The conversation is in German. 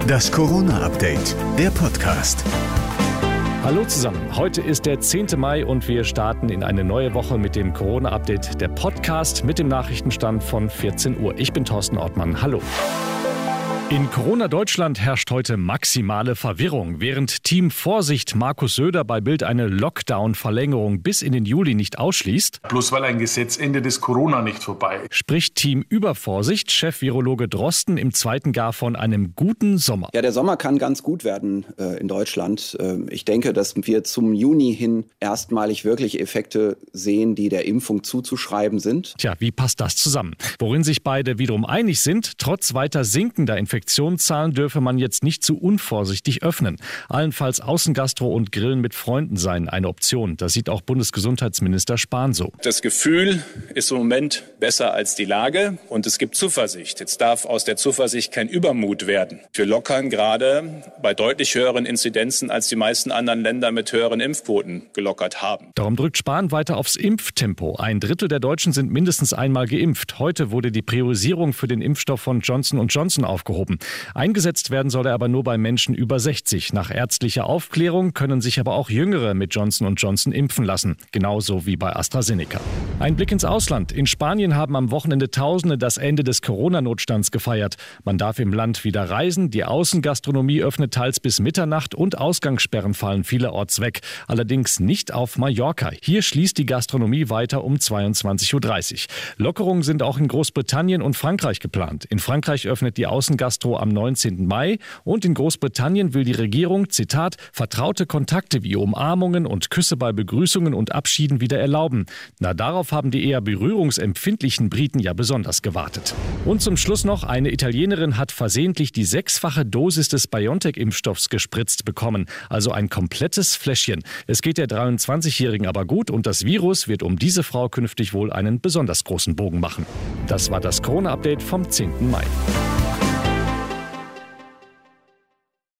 Das Corona-Update, der Podcast. Hallo zusammen, heute ist der 10. Mai und wir starten in eine neue Woche mit dem Corona-Update, der Podcast mit dem Nachrichtenstand von 14 Uhr. Ich bin Thorsten Ortmann, hallo. In Corona-Deutschland herrscht heute maximale Verwirrung. Während Team Vorsicht Markus Söder bei Bild eine Lockdown-Verlängerung bis in den Juli nicht ausschließt, bloß weil ein Gesetz Ende des Corona nicht vorbei, spricht Team Übervorsicht Chef-Virologe Drosten im zweiten gar von einem guten Sommer. Ja, der Sommer kann ganz gut werden äh, in Deutschland. Äh, ich denke, dass wir zum Juni hin erstmalig wirklich Effekte sehen, die der Impfung zuzuschreiben sind. Tja, wie passt das zusammen? Worin sich beide wiederum einig sind, trotz weiter sinkender Infektionen Infektionszahlen dürfe man jetzt nicht zu unvorsichtig öffnen. Allenfalls Außengastro und Grillen mit Freunden seien eine Option. Das sieht auch Bundesgesundheitsminister Spahn so. Das Gefühl ist im Moment besser als die Lage und es gibt Zuversicht. Jetzt darf aus der Zuversicht kein Übermut werden. Wir lockern gerade bei deutlich höheren Inzidenzen als die meisten anderen Länder mit höheren Impfquoten gelockert haben. Darum drückt Spahn weiter aufs Impftempo. Ein Drittel der Deutschen sind mindestens einmal geimpft. Heute wurde die Priorisierung für den Impfstoff von Johnson Johnson aufgehoben haben. Eingesetzt werden soll er aber nur bei Menschen über 60. Nach ärztlicher Aufklärung können sich aber auch Jüngere mit Johnson Johnson impfen lassen, genauso wie bei AstraZeneca. Ein Blick ins Ausland. In Spanien haben am Wochenende Tausende das Ende des Corona-Notstands gefeiert. Man darf im Land wieder reisen, die Außengastronomie öffnet teils bis Mitternacht und Ausgangssperren fallen vielerorts weg. Allerdings nicht auf Mallorca. Hier schließt die Gastronomie weiter um 22.30 Uhr. Lockerungen sind auch in Großbritannien und Frankreich geplant. In Frankreich öffnet die Außengastro Castro am 19. Mai und in Großbritannien will die Regierung, Zitat, vertraute Kontakte wie Umarmungen und Küsse bei Begrüßungen und Abschieden wieder erlauben. Na, darauf haben die eher berührungsempfindlichen Briten ja besonders gewartet. Und zum Schluss noch, eine Italienerin hat versehentlich die sechsfache Dosis des BioNTech-Impfstoffs gespritzt bekommen, also ein komplettes Fläschchen. Es geht der 23-Jährigen aber gut und das Virus wird um diese Frau künftig wohl einen besonders großen Bogen machen. Das war das Corona-Update vom 10. Mai.